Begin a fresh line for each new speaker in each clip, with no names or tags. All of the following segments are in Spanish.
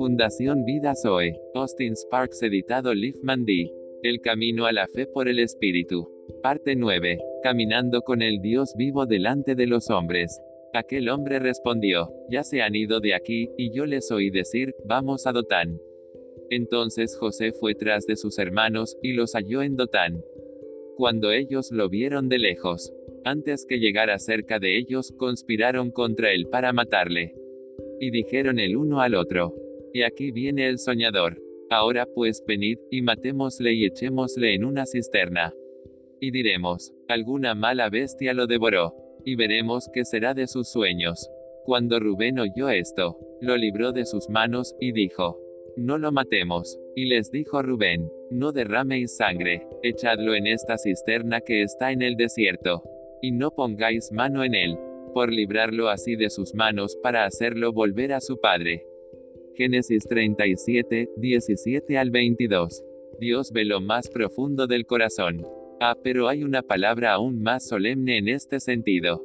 Fundación Vida Zoe. Austin Sparks editado Liefman D. El camino a la fe por el Espíritu. Parte 9. Caminando con el Dios vivo delante de los hombres. Aquel hombre respondió, ya se han ido de aquí, y yo les oí decir, vamos a Dotán. Entonces José fue tras de sus hermanos, y los halló en Dotán. Cuando ellos lo vieron de lejos, antes que llegara cerca de ellos, conspiraron contra él para matarle. Y dijeron el uno al otro, y aquí viene el soñador. Ahora pues venid, y matémosle y echémosle en una cisterna. Y diremos, alguna mala bestia lo devoró. Y veremos qué será de sus sueños. Cuando Rubén oyó esto, lo libró de sus manos, y dijo, no lo matemos. Y les dijo Rubén, no derraméis sangre, echadlo en esta cisterna que está en el desierto. Y no pongáis mano en él, por librarlo así de sus manos para hacerlo volver a su padre. Génesis 37, 17 al 22. Dios ve lo más profundo del corazón. Ah, pero hay una palabra aún más solemne en este sentido.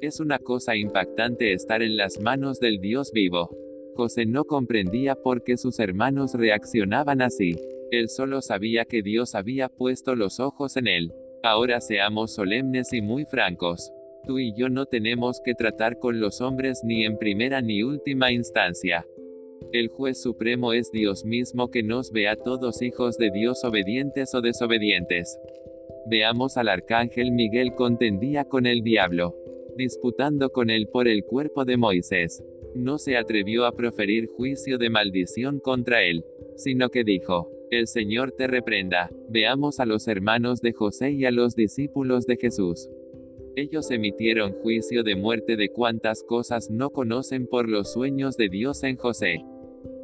Es una cosa impactante estar en las manos del Dios vivo. José no comprendía por qué sus hermanos reaccionaban así. Él solo sabía que Dios había puesto los ojos en él. Ahora seamos solemnes y muy francos. Tú y yo no tenemos que tratar con los hombres ni en primera ni última instancia. El juez supremo es Dios mismo que nos ve a todos hijos de Dios obedientes o desobedientes. Veamos al arcángel Miguel contendía con el diablo, disputando con él por el cuerpo de Moisés no se atrevió a proferir juicio de maldición contra él, sino que dijo, el Señor te reprenda. Veamos a los hermanos de José y a los discípulos de Jesús. Ellos emitieron juicio de muerte de cuantas cosas no conocen por los sueños de Dios en José.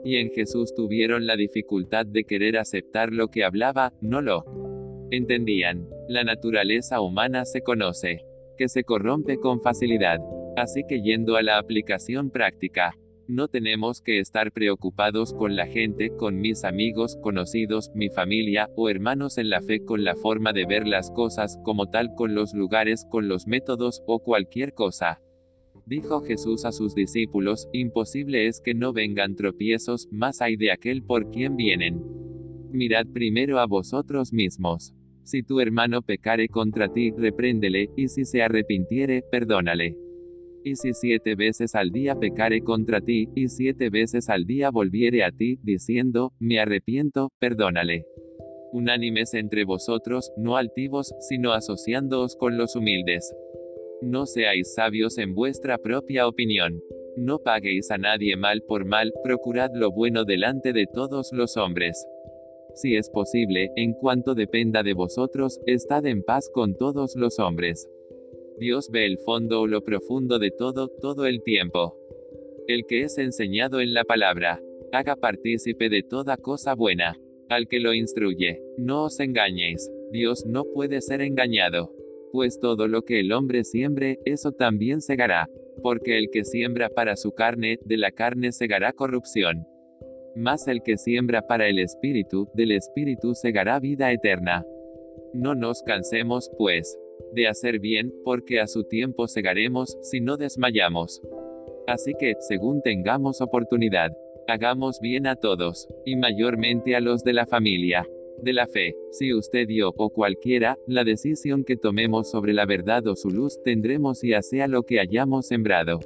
Y en Jesús tuvieron la dificultad de querer aceptar lo que hablaba, no lo entendían. La naturaleza humana se conoce, que se corrompe con facilidad. Así que yendo a la aplicación práctica, no tenemos que estar preocupados con la gente, con mis amigos, conocidos, mi familia, o hermanos en la fe con la forma de ver las cosas, como tal con los lugares, con los métodos, o cualquier cosa. Dijo Jesús a sus discípulos, imposible es que no vengan tropiezos, más hay de aquel por quien vienen. Mirad primero a vosotros mismos. Si tu hermano pecare contra ti, repréndele, y si se arrepintiere, perdónale. Y si siete veces al día pecare contra ti, y siete veces al día volviere a ti, diciendo, me arrepiento, perdónale. Unánimes entre vosotros, no altivos, sino asociándoos con los humildes. No seáis sabios en vuestra propia opinión. No paguéis a nadie mal por mal, procurad lo bueno delante de todos los hombres. Si es posible, en cuanto dependa de vosotros, estad en paz con todos los hombres. Dios ve el fondo o lo profundo de todo, todo el tiempo. El que es enseñado en la palabra, haga partícipe de toda cosa buena. Al que lo instruye, no os engañéis, Dios no puede ser engañado. Pues todo lo que el hombre siembre, eso también segará. Porque el que siembra para su carne, de la carne segará corrupción. Mas el que siembra para el Espíritu, del Espíritu segará vida eterna. No nos cansemos, pues, de hacer bien, porque a su tiempo segaremos, si no desmayamos. Así que, según tengamos oportunidad, hagamos bien a todos, y mayormente a los de la familia, de la fe. Si usted dio, o cualquiera, la decisión que tomemos sobre la verdad o su luz, tendremos y sea lo que hayamos sembrado.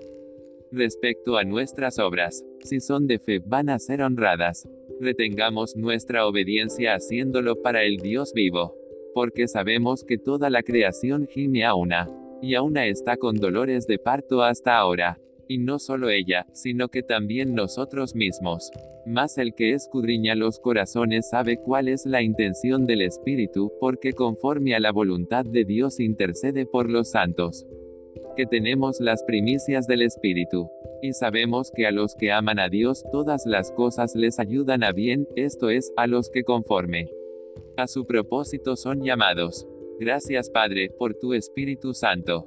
Respecto a nuestras obras, si son de fe, van a ser honradas. Retengamos nuestra obediencia haciéndolo para el Dios vivo porque sabemos que toda la creación gime a una, y a una está con dolores de parto hasta ahora. Y no solo ella, sino que también nosotros mismos. Mas el que escudriña los corazones sabe cuál es la intención del Espíritu, porque conforme a la voluntad de Dios intercede por los santos. Que tenemos las primicias del Espíritu. Y sabemos que a los que aman a Dios todas las cosas les ayudan a bien, esto es, a los que conforme a su propósito son llamados. Gracias Padre, por tu Espíritu Santo.